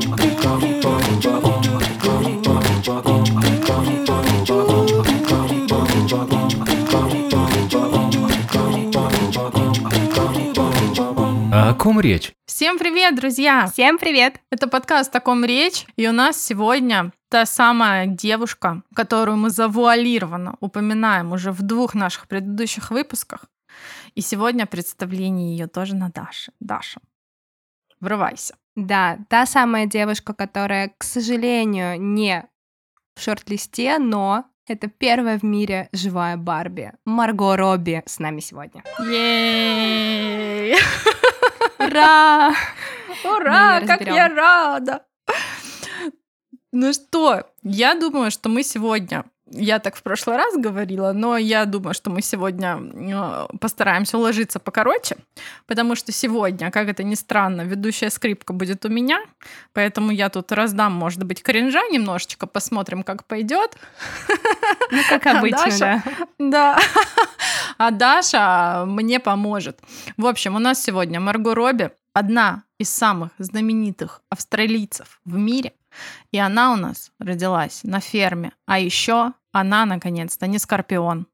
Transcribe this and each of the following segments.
О ком речь? Всем привет, друзья! Всем привет! Это подкаст «О ком речь», и у нас сегодня та самая девушка, которую мы завуалированно упоминаем уже в двух наших предыдущих выпусках. И сегодня представление ее тоже на Даше. Даша, врывайся. Да, та самая девушка, которая, к сожалению, не в шорт-листе, но это первая в мире живая Барби. Марго Робби с нами сегодня. Ей! Ура! Ура, как я рада! Ну что, я думаю, что мы сегодня, я так в прошлый раз говорила, но я думаю, что мы сегодня э, постараемся уложиться покороче, потому что сегодня, как это ни странно, ведущая скрипка будет у меня, поэтому я тут раздам, может быть, кринжа немножечко, посмотрим, как пойдет. Ну, как А обычно, Даша? да. Да. А Даша мне поможет. В общем, у нас сегодня Марго Робби, одна из самых знаменитых австралийцев в мире. И она у нас родилась на ферме. А еще она, наконец-то, не скорпион.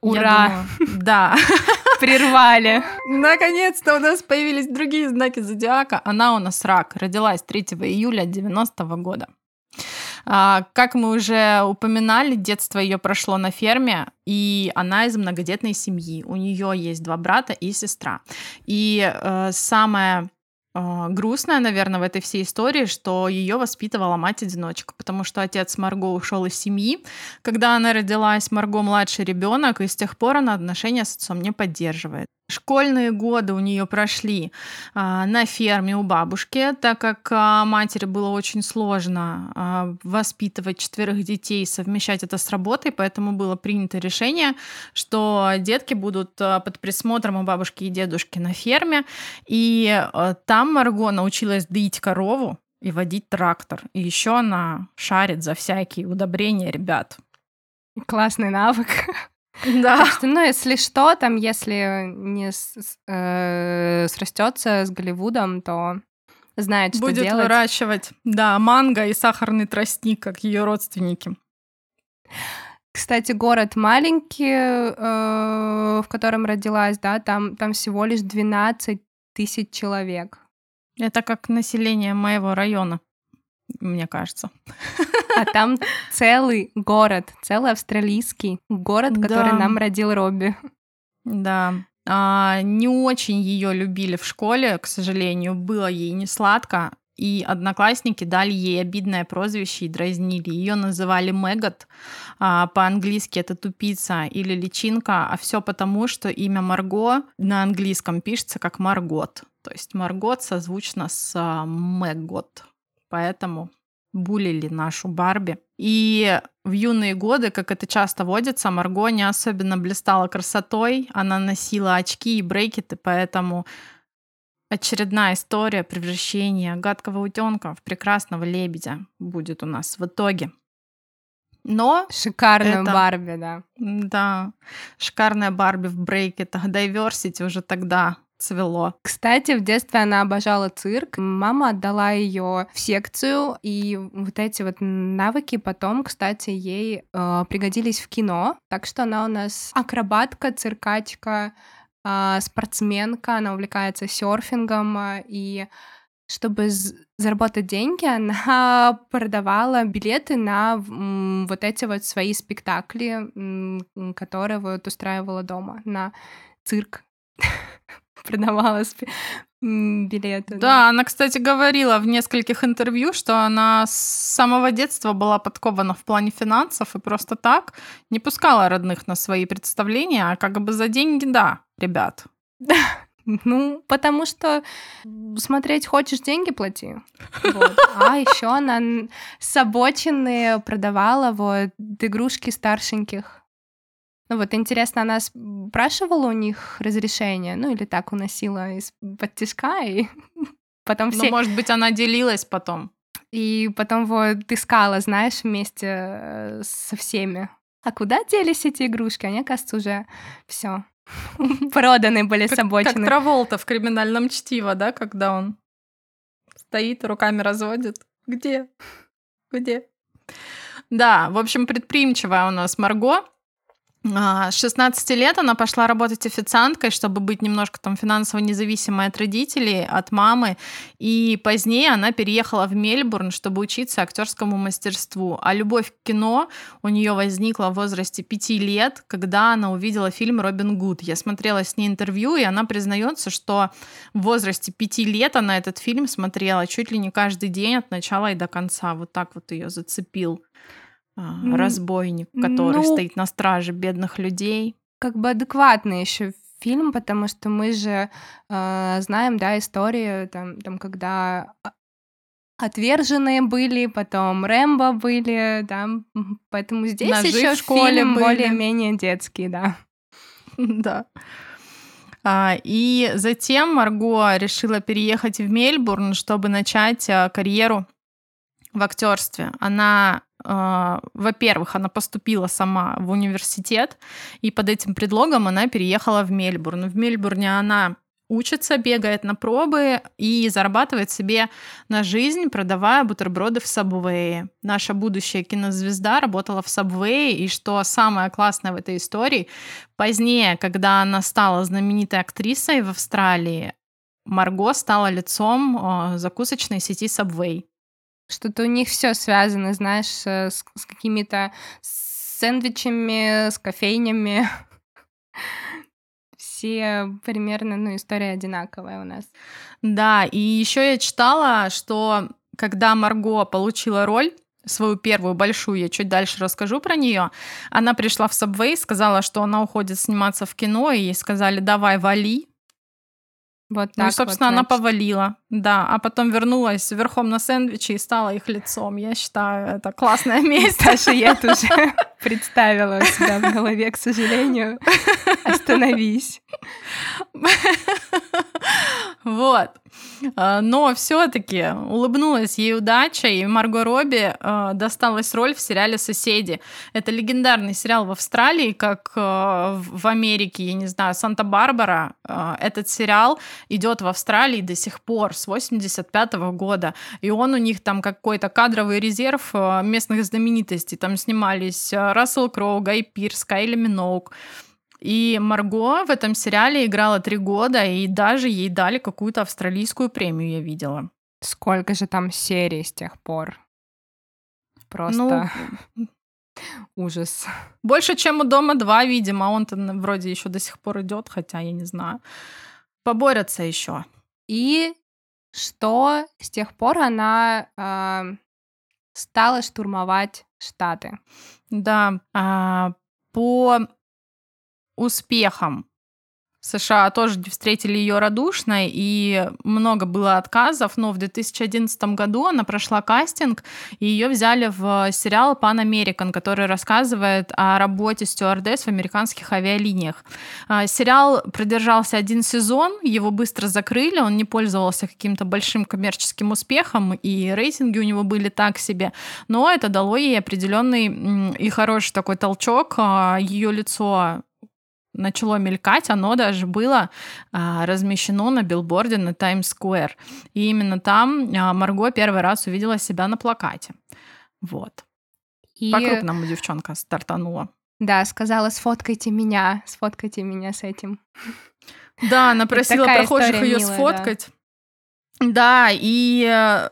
Ура! думаю, да. Прервали. Наконец-то у нас появились другие знаки зодиака. Она у нас рак. Родилась 3 июля 90 года. А, Как мы уже упоминали, детство ее прошло на ферме, и она из многодетной семьи. У нее есть два брата и сестра. И э, самое грустное, наверное, в этой всей истории, что ее воспитывала мать-одиночка, потому что отец Марго ушел из семьи, когда она родилась. Марго младший ребенок, и с тех пор она отношения с отцом не поддерживает. Школьные годы у нее прошли а, на ферме у бабушки, так как а, матери было очень сложно а, воспитывать четверых детей, совмещать это с работой, поэтому было принято решение, что детки будут а, под присмотром у бабушки и дедушки на ферме, и а, там Марго научилась доить корову и водить трактор, и еще она шарит за всякие удобрения ребят. Классный навык. Да. Так что, ну, если что, там, если не с- э, срастется с Голливудом, то знает, что Будет делать. выращивать, да, манго и сахарный тростник, как ее родственники. Кстати, город маленький, э, в котором родилась, да, там, там всего лишь 12 тысяч человек. Это как население моего района, мне кажется. А там целый город, целый австралийский город, который Да. нам родил Робби. Да. А, не очень ее любили в школе, к сожалению, было ей не сладко. И одноклассники дали ей обидное прозвище и дразнили. Ее называли Мэгот, а, по-английски это тупица или личинка, а все потому, что имя Марго на английском пишется как Маргот. То есть Маргот созвучно с а, Мэгот. Поэтому булили нашу Барби. И в юные годы, как это часто водится, Марго не особенно блистала красотой. Она носила очки и брекеты, поэтому очередная история превращения гадкого утенка в прекрасного лебедя будет у нас в итоге. Но, Шикарную Это- Барби, да. да, шикарная Барби в брекетах, diversity уже тогда цвело. Кстати, в детстве она обожала цирк. Мама отдала ее в секцию, и вот эти вот навыки потом, кстати, ей э, пригодились в кино. Так что она у нас акробатка, циркачка, э, спортсменка, она увлекается серфингом, э, и чтобы заработать деньги, она продавала билеты на вот эти вот свои спектакли, которые вот устраивала дома на цирк. Продавала билеты. Да, она, кстати, говорила в нескольких интервью, что она с самого детства была подкована в плане финансов и просто так не пускала родных на свои представления, а как бы за деньги, да, ребят. Ну, потому что смотреть хочешь, деньги плати. Вот. А еще она с обочины продавала вот игрушки старшеньких. Ну вот, интересно, она спрашивала у них разрешение, ну или так уносила из-под тишка, и потом Ну, все... может быть, она делилась потом. И потом вот искала, знаешь, вместе э, со всеми. А куда делись эти игрушки? Они, кажется, уже все проданы были с Как, как обочины. Траволта в криминальном чтиво, да, когда он Стоит, руками разводит. Где? Где? Да, в общем, предприимчивая у нас Марго. А, с 16 лет она пошла работать официанткой, чтобы быть немножко там финансово независимой от родителей, от мамы. И позднее она переехала в Мельбурн, чтобы учиться актерскому мастерству. А любовь к кино у нее возникла в возрасте 5 лет, когда она увидела фильм «Робин Гуд». Я смотрела с ней интервью, и она признается, что в возрасте 5 лет она этот фильм смотрела чуть ли не каждый день от начала и до конца. Вот так вот ее зацепил а, разбойник, который ну, стоит на страже бедных людей. Как бы адекватный еще фильм, потому что мы же э, знаем, да, историю, там, там, когда отверженные были, потом Рэмбо были, да, поэтому здесь Ножи еще в школе фильм более-менее детский, да. Да. А, и затем Марго решила переехать в Мельбурн, чтобы начать а, карьеру в актерстве. Она а, во-первых, она поступила сама в университет, и под этим предлогом она переехала в Мельбурн. В Мельбурне она учится, бегает на пробы и зарабатывает себе на жизнь, продавая бутерброды в Сабвее. Наша будущая кинозвезда работала в Сабвее, и что самое классное в этой истории, позднее, когда она стала знаменитой актрисой в Австралии, Марго стала лицом а, закусочной сети Subway. Что-то у них все связано, знаешь, э, с, с какими-то сэндвичами, с кофейнями. Все примерно, ну, история одинаковая у нас. Да, и еще я читала, что когда Марго получила роль, свою первую большую, я чуть дальше расскажу про нее. Она пришла в Subway, сказала, что она уходит сниматься в кино, и ей сказали, давай, вали, вот так ну и, собственно, вот, она повалила, да, а потом вернулась верхом на сэндвиче и стала их лицом. Я считаю, это классное место. Даже я тоже представила у себя в голове, к сожалению. Остановись. Вот. А, но все-таки улыбнулась ей удача, и Марго Робби э, досталась роль в сериале «Соседи». Это легендарный сериал в Австралии, как э, в Америке, я не знаю, Санта-Барбара. Этот сериал идет в Австралии до сих пор, с 85 -го года. И он у них там какой-то кадровый резерв местных знаменитостей. Там снимались Рассел Кроу, Гай Пирс, Кайли Миноук. И Марго в этом сериале играла три года, и даже ей дали какую-то австралийскую премию, я видела. Сколько же там серий с тех пор? Просто ну, ужас. Больше, чем у дома 2, видимо. Он-то вроде еще до сих пор идет, хотя я не знаю. Поборются еще. И что с тех пор она э, стала штурмовать Штаты. Да, э, по США тоже встретили ее радушно, и много было отказов, но в 2011 году она прошла кастинг, и ее взяли в сериал Pan American, который рассказывает о работе стюардесс в американских авиалиниях. А, сериал продержался один сезон, его быстро закрыли, он не пользовался каким-то большим коммерческим успехом, и рейтинги у него были так себе, но это дало ей определенный и хороший такой толчок, а, ее лицо начало мелькать, оно даже было а, размещено на билборде на Таймс-сквер. И именно там а, Марго первый раз увидела себя на плакате. Вот. И... По-крупному девчонка стартанула. Да, сказала, сфоткайте меня, сфоткайте меня с этим. Да, она просила прохожих ее сфоткать. Да. да, и э,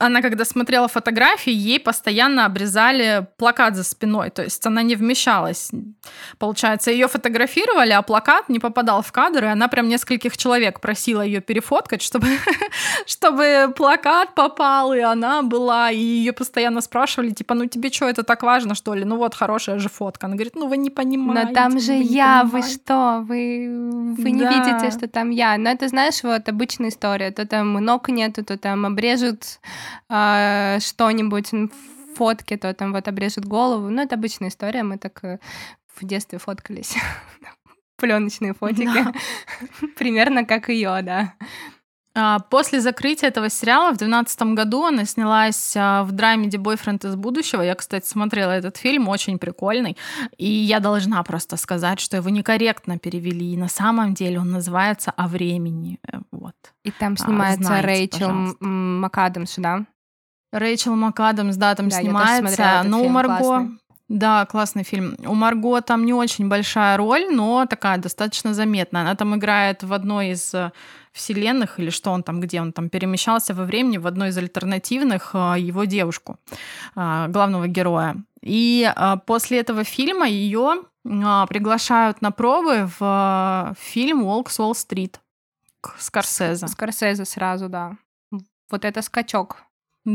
она когда смотрела фотографии, ей постоянно обрезали плакат за спиной, то есть она не вмещалась. Получается, ее фотографировали, а плакат не попадал в кадр, и она прям нескольких человек просила ее перефоткать, чтобы, чтобы плакат попал, и она была, и ее постоянно спрашивали, типа, ну тебе что, это так важно, что ли? Ну вот, хорошая же фотка. Она говорит, ну вы не понимаете. Но там же я, вы что? Вы, вы не да. видите, что там я. Но это, знаешь, вот обычная история. То там ног нету, то там обрежут э, что-нибудь в фотке, то там вот обрежут голову. Ну, это обычная история, мы так э, в детстве фоткались. Пленочные фотики. Примерно как ее, да. А, после закрытия этого сериала в 2012 году она снялась а, в драме «Ди бойфренд из будущего». Я, кстати, смотрела этот фильм, очень прикольный. И я должна просто сказать, что его некорректно перевели. И на самом деле он называется «О времени». Э, вот. И там снимается Знаете, Рэйчел пожалуйста. МакАдамс, да? Рэйчел МакАдамс, да, там да, снимается. Но у Марго... Классный. Да, классный фильм. У Марго там не очень большая роль, но такая достаточно заметная. Она там играет в одной из э, вселенных, или что он там, где он там перемещался во времени, в одной из альтернативных э, его девушку, э, главного героя. И после этого фильма ее приглашают на пробы в фильм «Волк с Уолл-стрит» к Скорсезе. Скорсезе сразу, да. Вот это скачок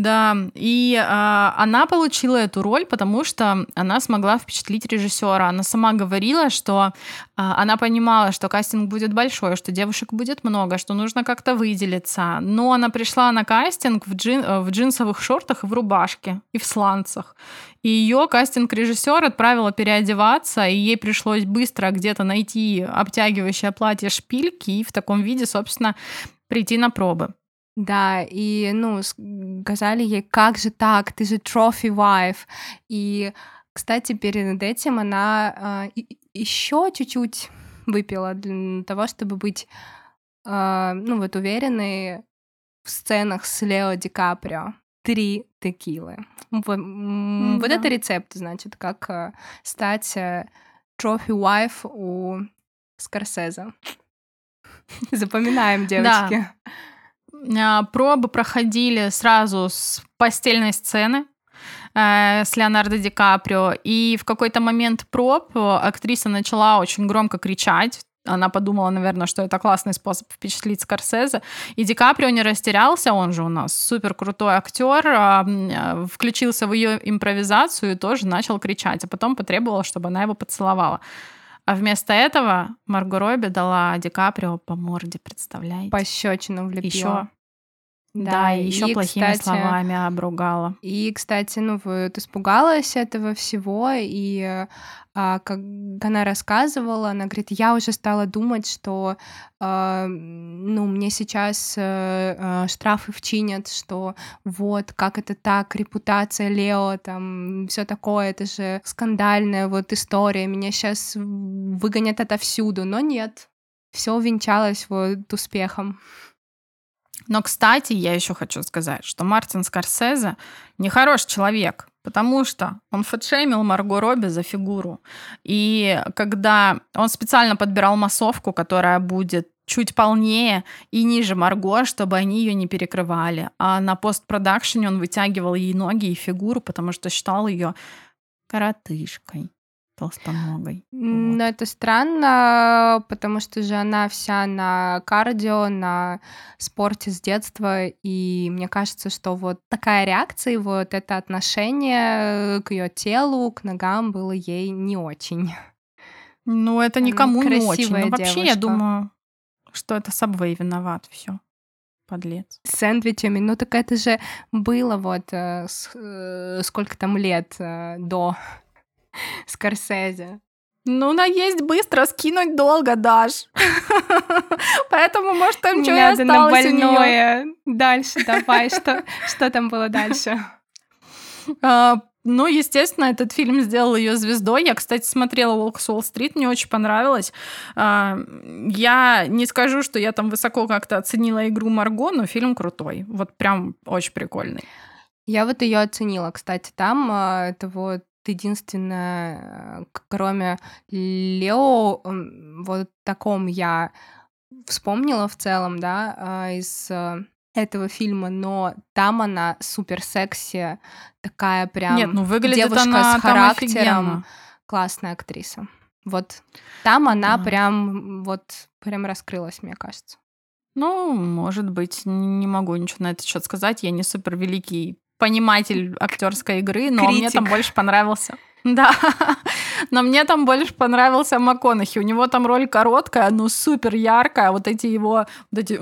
да, и а, она получила эту роль, потому что она смогла впечатлить режиссера. Она сама говорила, что а, она понимала, что кастинг будет большой, что девушек будет много, что нужно как-то выделиться. Но она пришла на кастинг в, джин, в джинсовых шортах и в рубашке, и в сланцах. И ее кастинг-режиссер отправила переодеваться, и ей пришлось быстро где-то найти обтягивающее платье шпильки и в таком виде, собственно, прийти на пробы. Да, и, ну, сказали ей, как же так, ты же trophy wife. И, кстати, перед этим она э, еще чуть-чуть выпила для того, чтобы быть, э, ну, вот уверенной в сценах с Лео Ди Каприо. Три текилы. Вот, mm-hmm. вот это рецепт, значит, как э, стать trophy wife у Скорсезе. Запоминаем, девочки. Да. А, пробы проходили сразу с постельной сцены э, с Леонардо Ди Каприо. И в какой-то момент проб актриса начала очень громко кричать. Она подумала, наверное, что это классный способ впечатлить Скорсезе. И Ди Каприо не растерялся, он же у нас супер крутой актер, а, э, включился в ее импровизацию и тоже начал кричать, а потом потребовал, чтобы она его поцеловала. А вместо этого Марго Робби дала Ди Каприо по морде, представляете? Пощечину влепила. Еще да, да и еще плохими кстати, словами обругала. И, кстати, ну вот испугалась этого всего, и а, как она рассказывала, она говорит, я уже стала думать, что а, ну мне сейчас а, а, штрафы вчинят, что вот как это так, репутация Лео, там все такое, это же скандальная вот история, меня сейчас выгонят отовсюду, но нет, все увенчалось вот успехом. Но, кстати, я еще хочу сказать, что Мартин Скорсезе нехороший человек, потому что он фэтшеймил Марго Робби за фигуру. И когда он специально подбирал массовку, которая будет чуть полнее и ниже Марго, чтобы они ее не перекрывали. А на постпродакшене он вытягивал ей ноги и фигуру, потому что считал ее коротышкой толстоногой. Но вот. это странно, потому что же она вся на кардио, на спорте с детства, и мне кажется, что вот такая реакция, вот это отношение к ее телу, к ногам было ей не очень. Ну, это никому не очень. Но вообще, девушка. я думаю, что это Сабвей виноват, все. Подлец. С сэндвичами. Ну так это же было вот э, с, э, сколько там лет э, до Скорсезе. Ну, наесть быстро, скинуть долго, Даш. Поэтому, может, там что и осталось у нее. Дальше давай, что, что там было дальше? А, ну, естественно, этот фильм сделал ее звездой. Я, кстати, смотрела «Волк с Уолл-стрит», мне очень понравилось. А, я не скажу, что я там высоко как-то оценила игру Марго, но фильм крутой. Вот прям очень прикольный. Я вот ее оценила, кстати, там а, это вот единственное, кроме Лео, вот таком я вспомнила в целом, да, а, из э, этого фильма, но там она супер секси, такая прям Нет, ну выглядит девушка она с характером, классная актриса. Вот там она да. прям вот прям раскрылась, мне кажется. Ну, может быть, не могу ничего на этот счет сказать. Я не супер великий пониматель актерской игры, но Критик. мне там больше понравился. Да, но мне там больше понравился МакКонахи. У него там роль короткая, но супер яркая. Вот эти его, вот эти,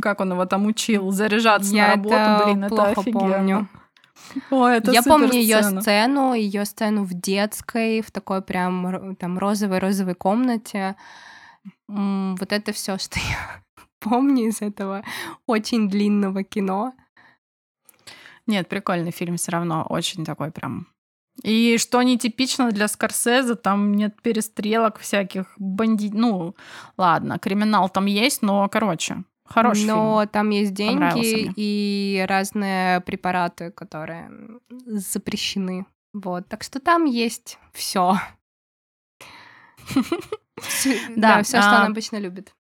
как он его там учил, заряжаться Я на работу, это блин, это офигенно. Помню. О, это Я помню ее сцену, ее сцену в детской, в такой прям там розовой розовой комнате. Вот это все, что я помню из этого очень длинного кино. Нет, прикольный фильм все равно, очень такой прям и что нетипично для Скорсезе, там нет перестрелок всяких, бандит... Ну, ладно, криминал там есть, но, короче, хороший Но фильм. там есть деньги и разные препараты, которые запрещены. Вот, так что там есть все. Да, все, что он а обычно любит.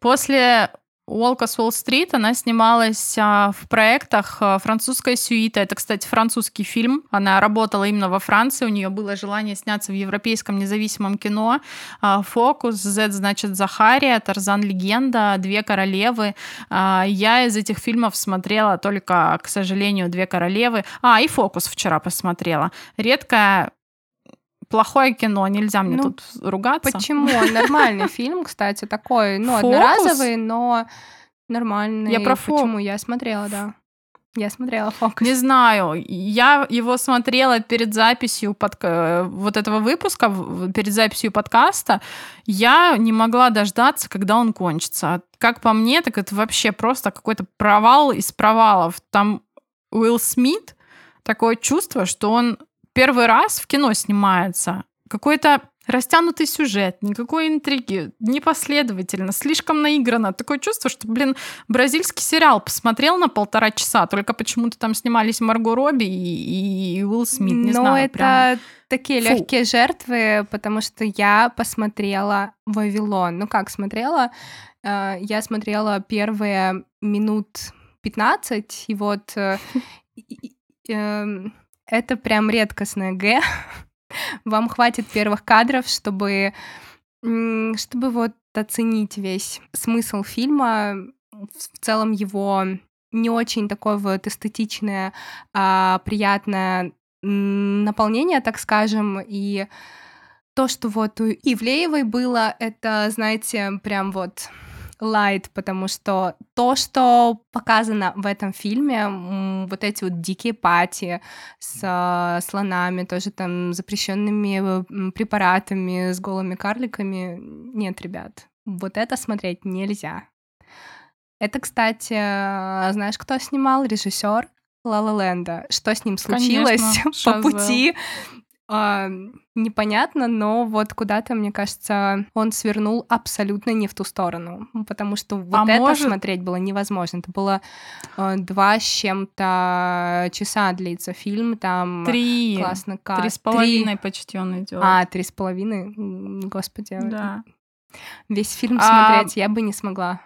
После Уолка с Уолл-стрит, она снималась а, в проектах а, «Французская сюита». Это, кстати, французский фильм. Она работала именно во Франции. У нее было желание сняться в европейском независимом кино. А, «Фокус», «Z» значит «Захария», «Тарзан. Легенда», «Две королевы». Я из этих фильмов смотрела только, к сожалению, «Две королевы». А, и «Фокус» вчера посмотрела. Редкая плохое кино, нельзя мне ну, тут ругаться. Почему? Нормальный фильм, кстати, такой, ну, Фокус? одноразовый, но нормальный. Я про фокус. Почему? Я смотрела, да. Я смотрела фокус. Не знаю, я его смотрела перед записью под... вот этого выпуска, перед записью подкаста. Я не могла дождаться, когда он кончится. Как по мне, так это вообще просто какой-то провал из провалов. Там Уилл Смит, такое чувство, что он первый раз в кино снимается. Какой-то растянутый сюжет, никакой интриги, непоследовательно, слишком наиграно. Такое чувство, что, блин, бразильский сериал посмотрел на полтора часа, только почему-то там снимались Марго Робби и, и Уилл Смит, не Но знаю. это прям... такие легкие жертвы, потому что я посмотрела «Вавилон». Ну как смотрела? Э, я смотрела первые минут 15, и вот э, эм, это прям редкостное Г. Вам хватит первых кадров, чтобы, чтобы вот оценить весь смысл фильма, в целом его не очень такое вот эстетичное, а приятное наполнение, так скажем, и то, что вот у Ивлеевой было, это, знаете, прям вот лайт, потому что то, что показано в этом фильме, вот эти вот дикие пати с э, слонами, тоже там запрещенными препаратами, с голыми карликами, нет, ребят, вот это смотреть нельзя. Это, кстати, знаешь, кто снимал? Режиссер Лала Ленда. Что с ним случилось Конечно, по пути? А, непонятно, но вот куда-то, мне кажется, он свернул абсолютно не в ту сторону, потому что вот а это может... смотреть было невозможно. Это было э, два с чем-то часа длится фильм, там три, классно как три с половиной три... почти он идет. А три с половиной, господи. Да. Весь фильм а... смотреть я бы не смогла.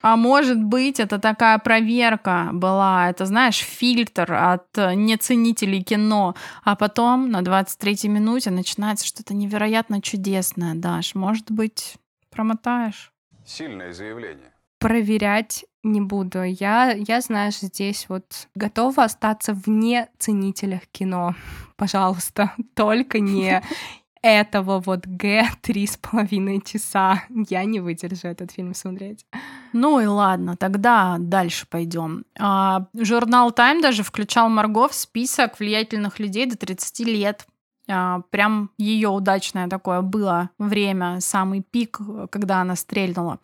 А может быть, это такая проверка была, это, знаешь, фильтр от неценителей кино, а потом на 23-й минуте начинается что-то невероятно чудесное, Даш. Может быть, промотаешь? Сильное заявление. Проверять не буду. Я, я, знаешь, здесь вот готова остаться вне ценителях кино. Пожалуйста, только не этого вот Г три с половиной часа. Я не выдержу этот фильм смотреть. Ну и ладно, тогда дальше пойдем. А, журнал Time даже включал Марго в список влиятельных людей до 30 лет. А, прям ее удачное такое было время, самый пик, когда она стрельнула.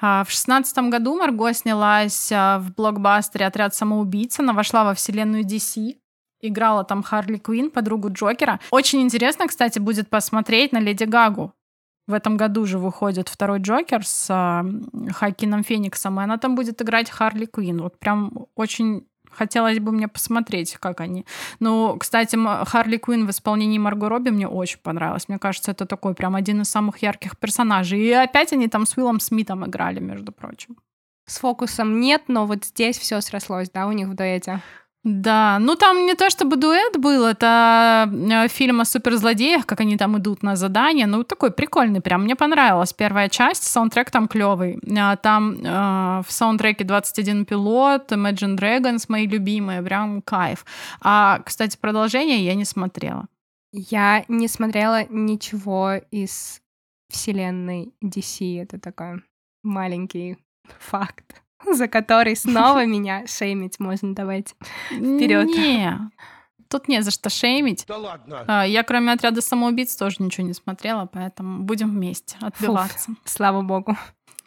А, в шестнадцатом году Марго снялась а, в блокбастере «Отряд самоубийц». Она вошла во вселенную DC играла там Харли Квин, подругу Джокера. Очень интересно, кстати, будет посмотреть на Леди Гагу. В этом году же выходит второй Джокер с э, Хакином Фениксом, и она там будет играть Харли Квин. Вот прям очень хотелось бы мне посмотреть, как они. Ну, кстати, Харли Квин в исполнении Марго Робби мне очень понравилось. Мне кажется, это такой прям один из самых ярких персонажей. И опять они там с Уиллом Смитом играли, между прочим. С фокусом нет, но вот здесь все срослось, да, у них в дуэте. Да, ну там не то чтобы дуэт был, это э, фильм о суперзлодеях, как они там идут на задание, ну такой прикольный прям, мне понравилась первая часть, саундтрек там клевый, а, там э, в саундтреке 21 пилот, Imagine Dragons, мои любимые, прям кайф. А, кстати, продолжение я не смотрела. Я не смотрела ничего из вселенной DC, это такой маленький факт. За который снова меня шеймить можно. Давайте вперед. Не, тут не за что шеймить. Да ладно. А, я, кроме отряда самоубийц, тоже ничего не смотрела, поэтому будем вместе отбиваться. Фуф, слава богу.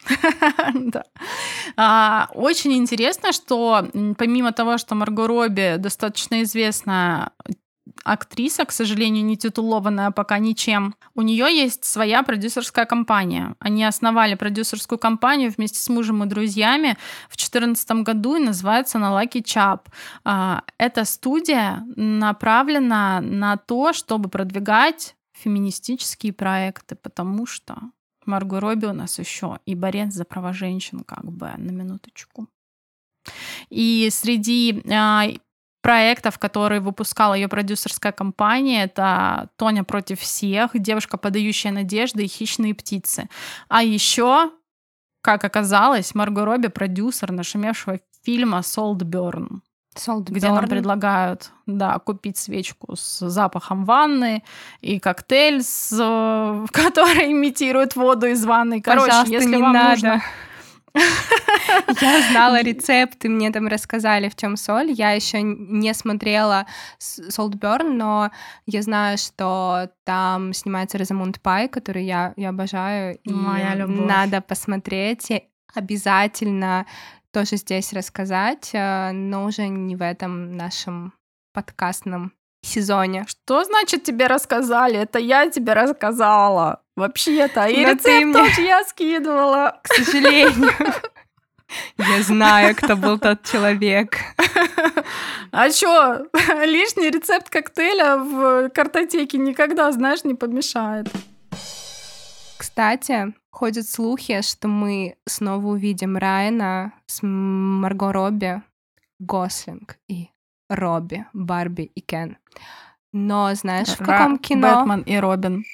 Да. А, Очень интересно, что помимо того, что Марго Робби достаточно известная актриса, к сожалению, не титулованная пока ничем, у нее есть своя продюсерская компания. Они основали продюсерскую компанию вместе с мужем и друзьями в 2014 году и называется она Lucky Chap. А, Эта студия направлена на то, чтобы продвигать феминистические проекты, потому что Марго Робби у нас еще и борец за права женщин, как бы, на минуточку. И среди а, проектов, которые выпускала ее продюсерская компания, это «Тоня против всех», «Девушка, подающая надежды» и «Хищные птицы». А еще, как оказалось, Марго Робби продюсер нашумевшего фильма «Солдберн», где нам предлагают да, купить свечку с запахом ванны и коктейль, с, э, который имитирует воду из ванны. Короче, Пожалуйста, если не вам надо. нужно... Я знала рецепт, и мне там рассказали, в чем соль. Я еще не смотрела Солтберн, но я знаю, что там снимается Розамунд Пай, который я, я обожаю. И Моя любовь. надо посмотреть. И обязательно тоже здесь рассказать, э, но уже не в этом нашем подкастном сезоне. Что значит тебе рассказали? Это я тебе рассказала. Вообще-то. И Но рецепт мне- тоже я скидывала. К сожалению. Я знаю, кто был тот человек. А чё, лишний рецепт коктейля в картотеке никогда, знаешь, не помешает. Кстати, ходят слухи, что мы снова увидим Райана с Марго Робби, Гослинг и Робби, Барби и Кен. Но знаешь, в каком Ра- кино Бэтмен и Робин.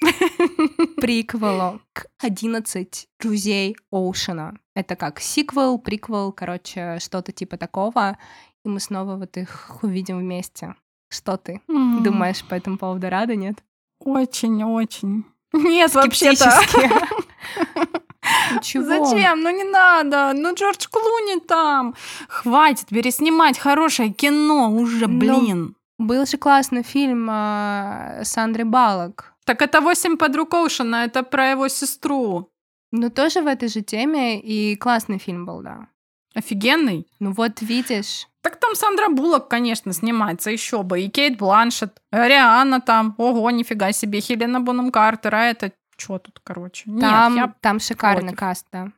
приквелу к 11 друзей Оушена? Это как сиквел, приквел, короче, что-то типа такого. И мы снова вот их увидим вместе. Что ты думаешь по этому поводу? Рада, нет? Очень-очень. Нет, вообще-то. Ну чего? Зачем? Ну не надо. Ну Джордж Клуни там. Хватит переснимать хорошее кино уже, Ну, блин. Был же классный фильм а, с Андрей Балок. Так это «Восемь подруг Оушена», это про его сестру. Ну, тоже в этой же теме, и классный фильм был, да. Офигенный. Ну вот видишь, Так там Сандра Буллок, конечно, снимается, еще бы. И Кейт Бланшет, Ариана там. Ого, нифига себе. Хелена Бонем Картер, а это что тут, короче? Нет, там, я... там шикарный против. каст, да.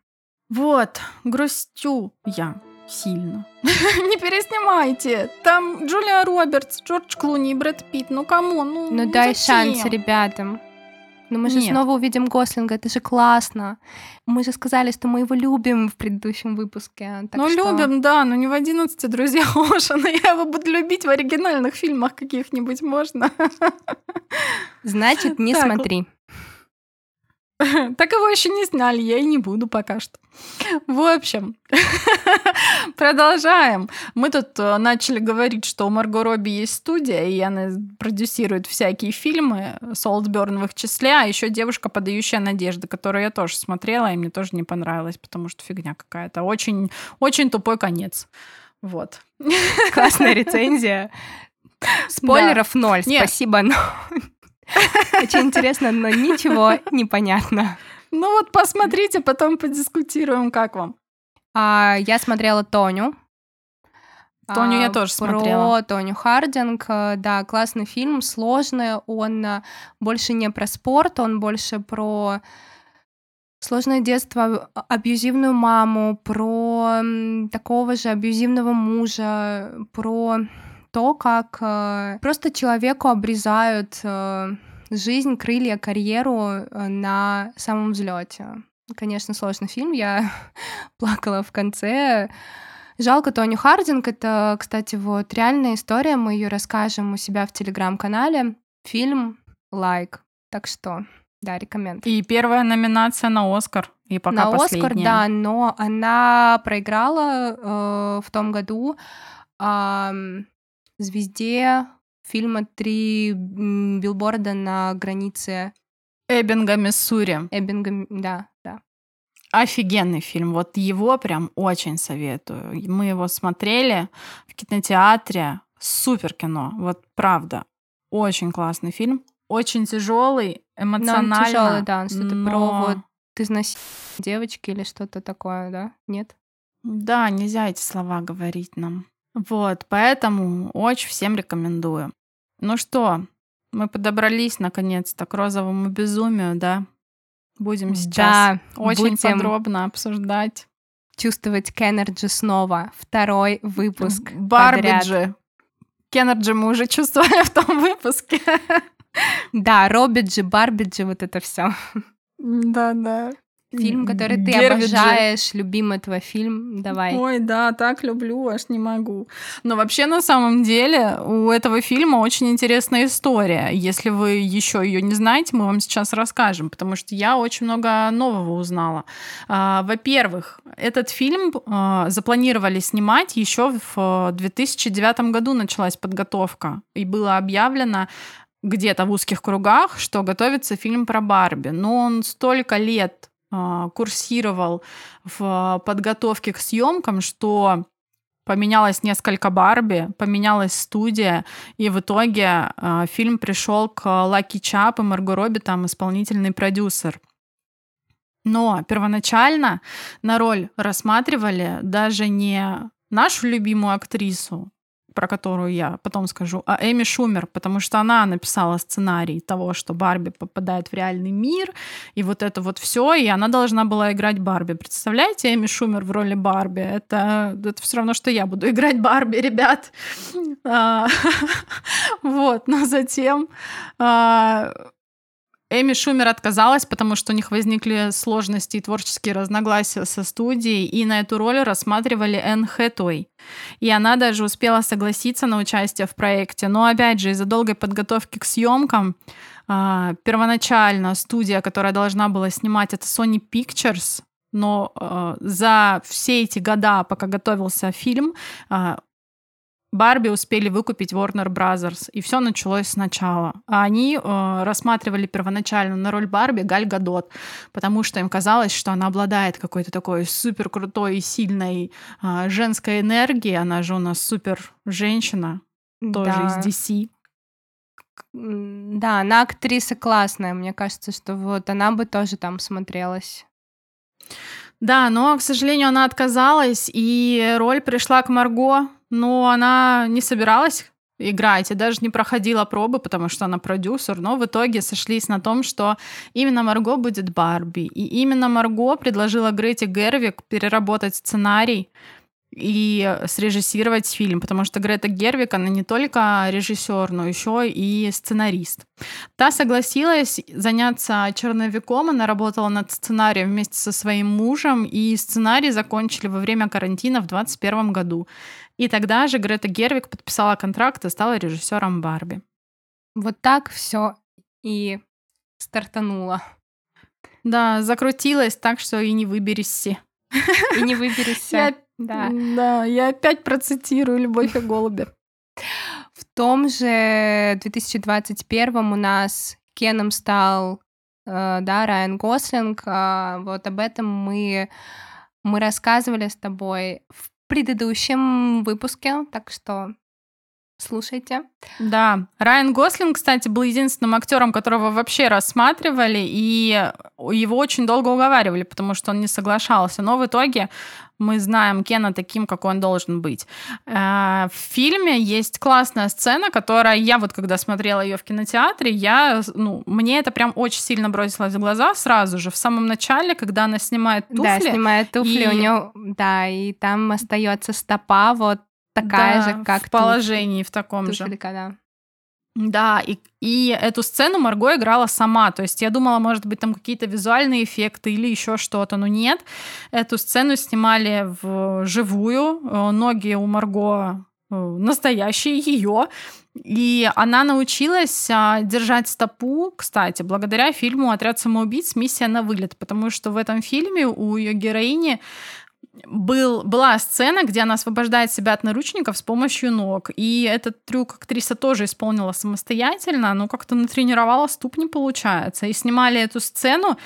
Вот, грустю я сильно. Не переснимайте. Там Джулия Робертс, Джордж Клуни и Брэд Питт. Ну кому? Ну, Ну дай зачем? шанс ребятам. Ну мы же Нет. снова увидим Гослинга, это же классно. Мы же сказали, что мы его любим в предыдущем выпуске. ну, что- любим, да, но не в 11 друзья Оушена. Я его буду любить в оригинальных фильмах каких-нибудь, можно? Значит, не Так, смотри. Так его еще не сняли, я и не буду пока что. В общем, продолжаем. Мы тут э, начали говорить, что у Марго Робби есть студия, и она продюсирует всякие фильмы, Солтберн в их числе, а еще девушка, подающая надежды, которую я тоже смотрела, и мне тоже не понравилось, потому что фигня какая-то. Очень, очень тупой конец. Вот. Классная рецензия. Спойлеров ноль, Нет. спасибо, но... Очень интересно, но ничего не понятно. Ну вот посмотрите, потом подискутируем, как вам. А, я смотрела Тоню. Тоню я А, тоже про смотрела. Тоню Хардинг. э, Да, классный фильм, сложный. Он э, больше не про спорт, он больше про сложное детство, а- абьюзивную маму, про такого же абьюзивного мужа, про то, как э, просто человеку обрезают э, жизнь, крылья, карьеру э, на самом взлете. Конечно, сложный фильм. Я плакала в конце. Жалко Тоню Хардинг. Это, кстати, вот реальная история. Мы ее расскажем у себя в телеграм-канале. Фильм лайк. Так что, да, рекоменд. И первая номинация на Оскар. И пока На Оскар, последняя. да, но она проиграла э, в том году ам, звезде фильма «Три билборда на границе Эббинга, Миссури. Эббинга». Да, да. Офигенный фильм. Вот его прям очень советую. Мы его смотрели в кинотеатре. Супер кино. Вот правда. Очень классный фильм. Очень тяжелый, Но он эмоционально. тяжелый, да, он что-то про но- вот будет изнасилование девочки или что-то такое, да? Нет? Да, нельзя эти слова говорить нам. Вот, поэтому очень всем рекомендую. Ну что, мы подобрались наконец-то к розовому безумию, да? Будем сейчас да, очень будем подробно обсуждать. Чувствовать Кеннерджи снова. Второй выпуск. Барбиджи. Кеннерджи мы уже чувствовали в том выпуске. Да, Робиджи, Барбиджи, вот это все. Да, да. Фильм, который ты Гервиджи. обожаешь, любимый твой фильм, давай. Ой, да, так люблю, аж не могу. Но вообще, на самом деле, у этого фильма очень интересная история. Если вы еще ее не знаете, мы вам сейчас расскажем, потому что я очень много нового узнала. А, во-первых, этот фильм а, запланировали снимать еще в 2009 году началась подготовка, и было объявлено где-то в узких кругах, что готовится фильм про Барби. Но он столько лет курсировал в подготовке к съемкам, что поменялось несколько Барби, поменялась студия, и в итоге э, фильм пришел к Лаки Чап и Марго Робби, там исполнительный продюсер. Но первоначально на роль рассматривали даже не нашу любимую актрису, про которую я потом скажу, а Эми Шумер, потому что она написала сценарий того, что Барби попадает в реальный мир, и вот это вот все, и она должна была играть Барби. Представляете, Эми Шумер в роли Барби? Это, это все равно, что я буду играть Барби, ребят. А, вот, но затем а, Эми Шумер отказалась, потому что у них возникли сложности и творческие разногласия со студией, и на эту роль рассматривали Энн Хэтуэй. И она даже успела согласиться на участие в проекте. Но опять же, из-за долгой подготовки к съемкам а, первоначально студия, которая должна была снимать, это Sony Pictures, но э, за все эти года, пока готовился фильм, э, Барби успели выкупить Warner Brothers, и все началось сначала. А они э, рассматривали первоначально на роль Барби Галь Гадот, потому что им казалось, что она обладает какой-то такой супер крутой и сильной э, женской энергией. Она же у нас супер женщина, тоже да. из DC. Да, она актриса классная. Мне кажется, что вот она бы тоже там смотрелась. Да, но, к сожалению, она отказалась, и роль пришла к Марго, но она не собиралась играть и даже не проходила пробы, потому что она продюсер, но в итоге сошлись на том, что именно Марго будет Барби. И именно Марго предложила Грете Гервик переработать сценарий, и срежиссировать фильм, потому что Грета Гервик, она не только режиссер, но еще и сценарист. Та согласилась заняться черновиком, она работала над сценарием вместе со своим мужем, и сценарий закончили во время карантина в 2021 году. И тогда же Грета Гервик подписала контракт и стала режиссером Барби. Вот так все и стартануло. Да, закрутилась так, что и не выберешься. И не выберешься. Да. Да, я опять процитирую «Любовь и голуби». В том же 2021 у нас Кеном стал э, да, Райан Гослинг. А, вот об этом мы, мы рассказывали с тобой в предыдущем выпуске, так что Слушайте. Да. Райан Гослинг, кстати, был единственным актером, которого вообще рассматривали, и его очень долго уговаривали, потому что он не соглашался. Но в итоге мы знаем Кена таким, какой он должен быть. Э, в фильме есть классная сцена, которая я вот когда смотрела ее в кинотеатре, я, ну, мне это прям очень сильно бросилось в глаза сразу же в самом начале, когда она снимает туфли. Да, снимает туфли, и... у нее, да, и там остается стопа вот такая да, же, как в положении в таком туфелька, же. Да. Да, и, и эту сцену Марго играла сама. То есть я думала, может быть, там какие-то визуальные эффекты или еще что-то, но нет. Эту сцену снимали в живую. Э, ноги у Марго э, настоящие ее. И она научилась а, держать стопу, кстати, благодаря фильму «Отряд самоубийц. Миссия на вылет», потому что в этом фильме у ее героини был, была сцена, где она освобождает себя от наручников с помощью ног. И этот трюк актриса тоже исполнила самостоятельно, но как-то натренировала ступни, получается. И снимали эту сцену,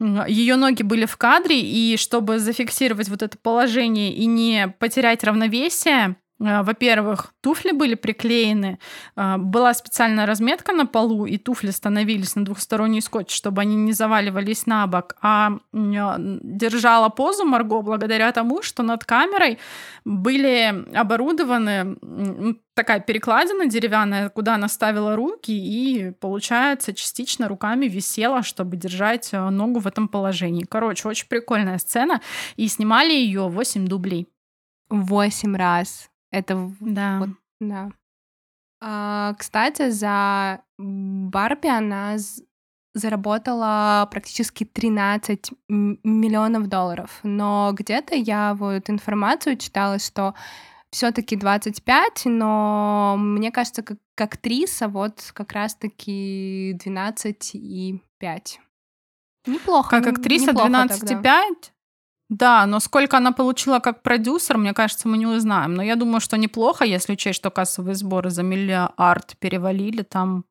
ее ноги были в кадре, и чтобы зафиксировать вот это положение и не потерять равновесие, во-первых, туфли были приклеены, э, была специальная разметка на полу, и туфли становились на двухсторонний скотч, чтобы они не заваливались на бок. А держала позу Марго благодаря тому, что над камерой были оборудованы такая перекладина деревянная, куда она ставила руки, и, получается, частично руками висела, чтобы держать ногу в этом положении. Короче, очень прикольная сцена. И снимали ее 8 дублей. Восемь раз. Это да. Вот, да. А, кстати, за Барби она заработала практически 13 миллионов долларов. Но где-то я вот информацию читала, что все-таки 25, но мне кажется, как, как актриса вот как раз-таки 12 и 5. Неплохо. Как актриса 12,5? Да, но сколько она получила как продюсер, мне кажется, мы не узнаем. Но я думаю, что неплохо, если учесть, что кассовые сборы за миллиард перевалили там.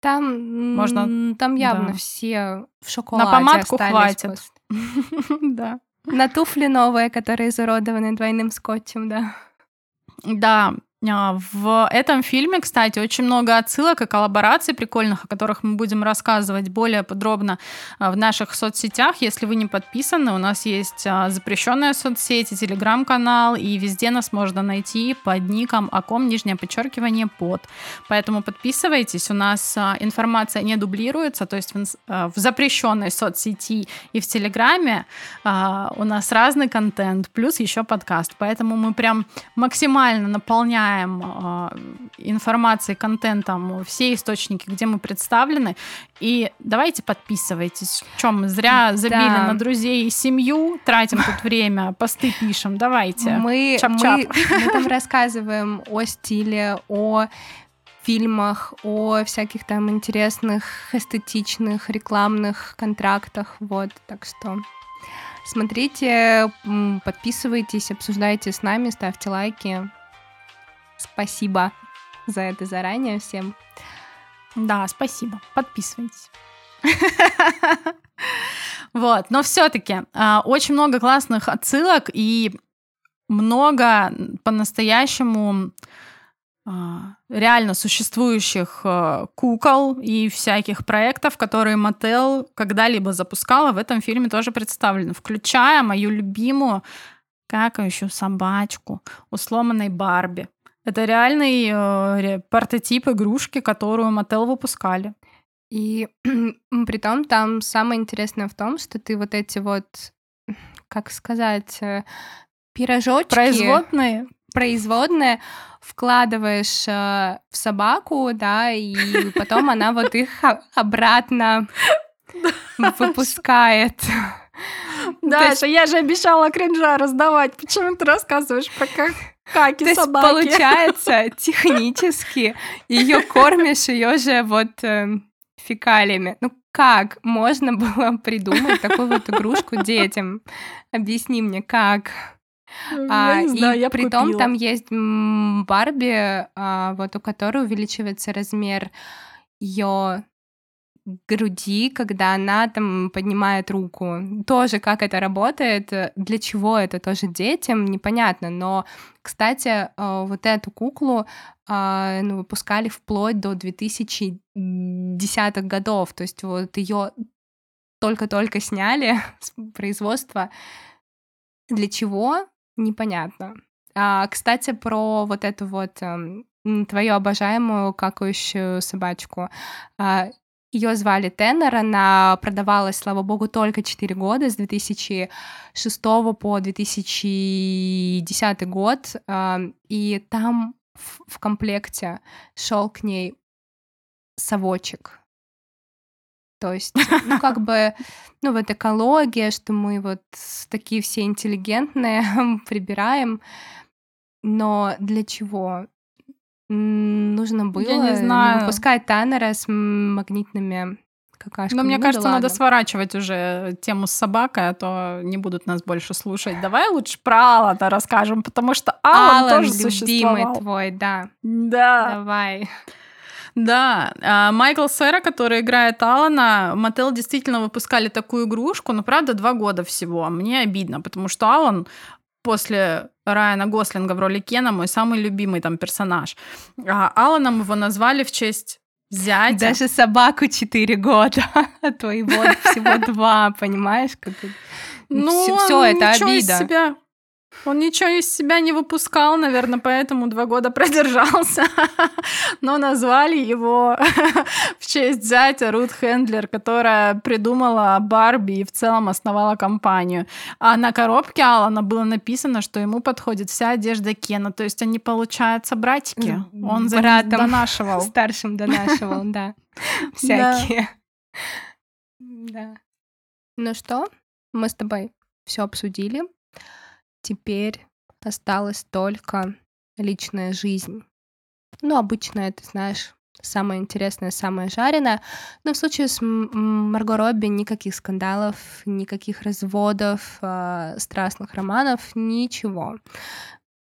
Там, Можно... там явно да. все в шоколаде На помадку хватит. Да. На туфли новые, которые изуродованы двойным скотчем, да. Да, в этом фильме, кстати, очень много отсылок и коллабораций прикольных, о которых мы будем рассказывать более подробно а, в наших соцсетях. Если вы не подписаны, у нас есть а, запрещенная соцсеть, телеграм-канал, и везде нас можно найти под ником аком, нижнее подчеркивание, под. Поэтому подписывайтесь, у нас информация не дублируется, то есть в запрещенной соцсети и в телеграме у нас разный контент, плюс еще подкаст. Поэтому мы прям максимально наполняем наполняем э, информацией, контентом все источники, где мы представлены. И давайте подписывайтесь. Чем мы зря забили да. на друзей и семью, тратим тут время, посты пишем. Давайте. Мы, мы, мы там рассказываем о стиле, о фильмах, о всяких там интересных, эстетичных, рекламных контрактах. Вот, так что смотрите, подписывайтесь, обсуждайте с нами, ставьте лайки. Спасибо за это заранее всем. Да, спасибо. Подписывайтесь. Вот, но все-таки а, очень много классных отсылок и много по-настоящему а, реально существующих а, кукол и всяких проектов, которые Мотел когда-либо запускала, в этом фильме тоже представлены, включая мою любимую какающую собачку у сломанной Барби. Это реальный э, прототип игрушки, которую Мотел выпускали. И при том там самое интересное в том, что ты вот эти вот, как сказать, э, пирожочки... Производные? Производные вкладываешь э, в собаку, да, и потом она вот их обратно выпускает. Даша, я же обещала кринжа раздавать. Почему ты рассказываешь про как Каки То есть, получается, технически ее кормишь ее же вот э, фекалиями. Ну как можно было придумать такую вот игрушку детям? Объясни мне, как? Ну, а, не знаю, и я при том там есть Барби, а, вот у которой увеличивается размер ее груди, когда она там поднимает руку. Тоже как это работает, э, для чего это тоже детям, непонятно. Но, кстати, э, вот эту куклу а, ну, выпускали вплоть до 2010-х годов. То есть вот ее только-только сняли с производства. Для чего? Непонятно. А, кстати, про вот эту вот эм, твою обожаемую какающую собачку. А, ее звали Теннер, она продавалась, слава богу, только 4 года, с 2006 по 2010 год, и там в комплекте шел к ней совочек. То есть, ну, как бы, ну, вот экология, что мы вот такие все интеллигентные прибираем, но для чего? Нужно было Я не ну, знаю. выпускать Таннера с магнитными какашками. Но мне ну, кажется, да надо сворачивать уже тему с собакой, а то не будут нас больше слушать. Давай лучше про Алана расскажем, потому что Алан, Алан тоже любимый существовал. твой, да. Да. Давай. Да, а, Майкл Сера, который играет Алана, Мотел действительно выпускали такую игрушку, но правда два года всего. Мне обидно, потому что Алан после Райана Гослинга в роли Кена, мой самый любимый там персонаж. А Аланом его назвали в честь зятя. Даже собаку 4 года, а твоего всего два, понимаешь? Как... Ну, все, все это обида. себя он ничего из себя не выпускал, наверное, поэтому два года продержался. Но назвали его в честь зятя Рут Хендлер, которая придумала Барби и в целом основала компанию. А на коробке Алана было написано, что ему подходит вся одежда Кена. То есть они, получаются, братики. Он за Братом донашивал. Старшим донашивал, да. Всякие. Да. Ну что, мы с тобой все обсудили. Теперь осталась только личная жизнь. Ну, обычно это, знаешь, самое интересное, самое жареное. Но в случае с Марго Робби никаких скандалов, никаких разводов, э, страстных романов, ничего.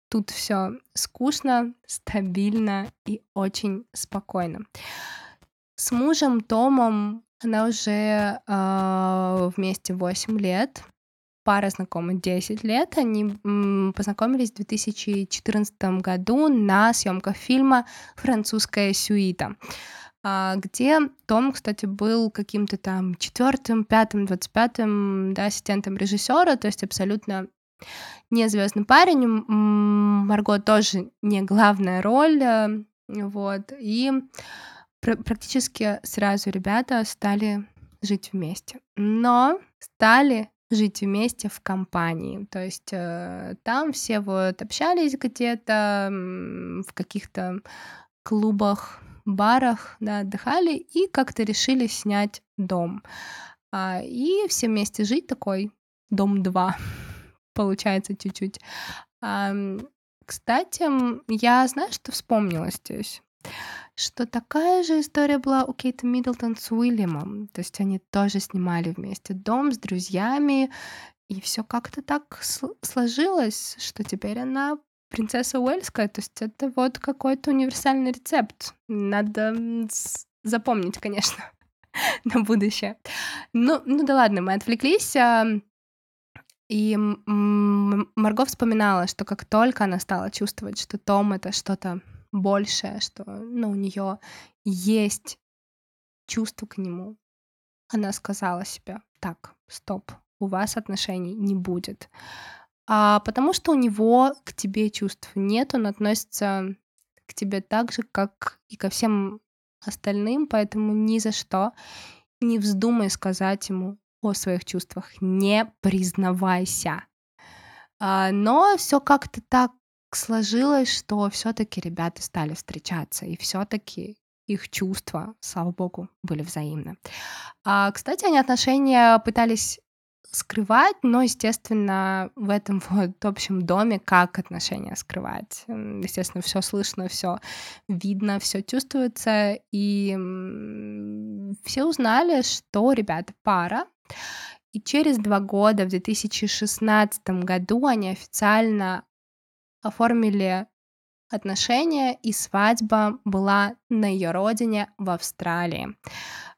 Тут все скучно, стабильно и очень спокойно. С мужем Томом она уже э, вместе 8 лет пара знакома 10 лет. Они познакомились в 2014 году на съемках фильма «Французская сюита», а, где Том, кстати, был каким-то там четвертым, пятым, двадцать пятым да, ассистентом режиссера, то есть абсолютно не звездный парень. Марго тоже не главная роль, э, вот, и пр- практически сразу ребята стали жить вместе. Но стали жить вместе в компании. То есть э, там все вот общались где-то в каких-то клубах, барах, да, отдыхали и как-то решили снять дом. А, и все вместе жить такой дом 2 получается чуть-чуть. Кстати, я знаю, что вспомнила здесь что такая же история была у Кейт Миддлтон с Уильямом. То есть они тоже снимали вместе дом с друзьями, и все как-то так сложилось, что теперь она принцесса Уэльская. То есть это вот какой-то универсальный рецепт. Надо запомнить, конечно, на будущее. Ну, ну да ладно, мы отвлеклись. И Марго вспоминала, что как только она стала чувствовать, что Том это что-то большее, что ну, у нее есть чувство к нему. Она сказала себе, так, стоп, у вас отношений не будет. А потому что у него к тебе чувств нет, он относится к тебе так же, как и ко всем остальным, поэтому ни за что не вздумай сказать ему о своих чувствах, не признавайся. А, но все как-то так сложилось, что все-таки ребята стали встречаться, и все-таки их чувства, слава богу, были взаимны. А, кстати, они отношения пытались скрывать, но, естественно, в этом вот общем доме как отношения скрывать? Естественно, все слышно, все видно, все чувствуется, и все узнали, что ребята пара, и через два года, в 2016 году, они официально оформили отношения, и свадьба была на ее родине в Австралии.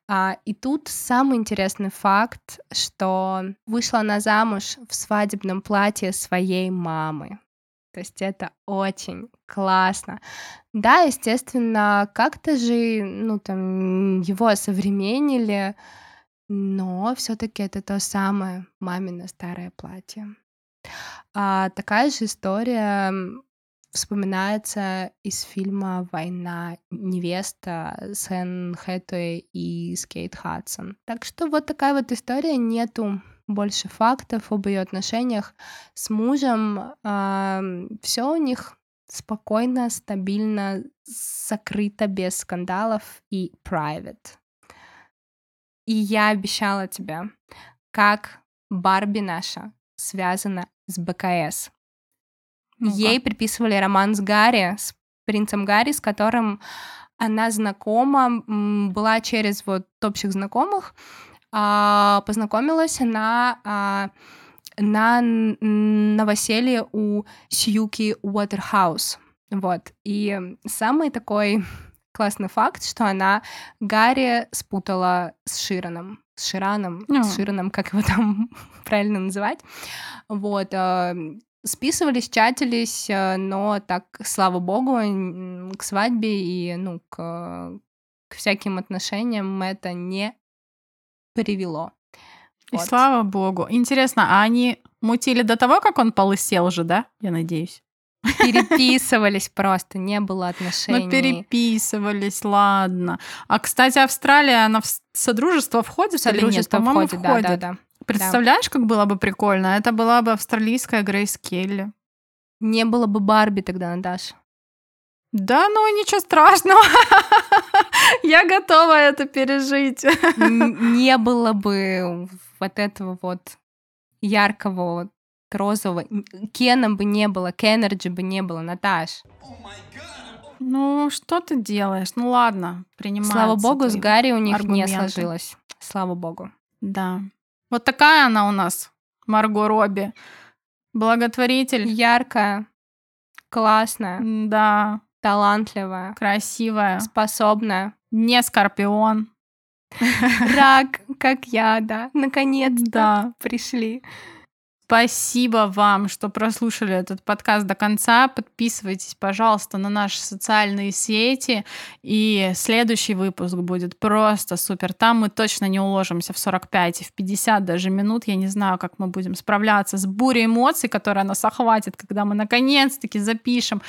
А, и тут самый интересный факт, что вышла она замуж в свадебном платье своей мамы. То есть это очень классно. Да, естественно, как-то же, ну, там, его осовременили, но все-таки это то самое мамино старое платье. А такая же история вспоминается из фильма «Война невеста» с Энн Хэтэуэй и с Кейт Хадсон. Так что вот такая вот история, нету больше фактов об ее отношениях с мужем. А, все у них спокойно, стабильно, закрыто, без скандалов и private. И я обещала тебе, как Барби наша связана с БКС. ну Ей приписывали роман с Гарри, с принцем Гарри, с которым она знакома, была через вот общих знакомых. А, познакомилась она а, на новоселье у Сьюки Уотерхаус. Вот. И самый такой классный факт, что она Гарри спутала с Шираном с Шираном, oh. с Шираном, как его там правильно называть. Вот. Э, списывались, чатились, э, но так, слава богу, к свадьбе и, ну, к, к всяким отношениям это не привело. И вот. слава богу. Интересно, а они мутили до того, как он полысел же, да? Я надеюсь. Переписывались просто, не было отношений. Ну, переписывались, ладно. А, кстати, Австралия, она в Содружество входит Содружество или нет? По-моему, входит, входит, да, да, да. Представляешь, да. как было бы прикольно? Это была бы австралийская Грейс Келли. Не было бы Барби тогда, Наташа. Да, ну ничего страшного. Я готова это пережить. Не было бы вот этого вот яркого розового. Кена бы не было, Кеннерджи бы не было, Наташ. Ну, что ты делаешь? Ну ладно, принимаю. Слава богу, с Гарри у них аргументы. не сложилось. Слава богу. Да. Вот такая она у нас, Марго Робби. Благотворитель. Яркая, классная. Да. Талантливая. Красивая. Способная. Не скорпион. Рак, как я, да. Наконец-то да. пришли. Спасибо вам, что прослушали этот подкаст до конца. Подписывайтесь, пожалуйста, на наши социальные сети. И следующий выпуск будет просто супер. Там мы точно не уложимся в 45 и в 50 даже минут. Я не знаю, как мы будем справляться с бурей эмоций, которая нас охватит, когда мы наконец-таки запишем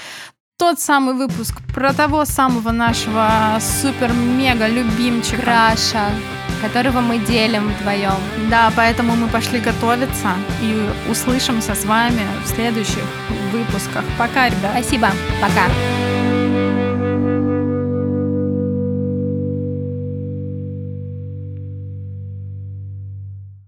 тот самый выпуск про того самого нашего супер-мега-любимчика. Краша, которого мы делим вдвоем. Да, поэтому мы пошли готовиться и услышимся с вами в следующих выпусках. Пока, ребят. Спасибо. Пока.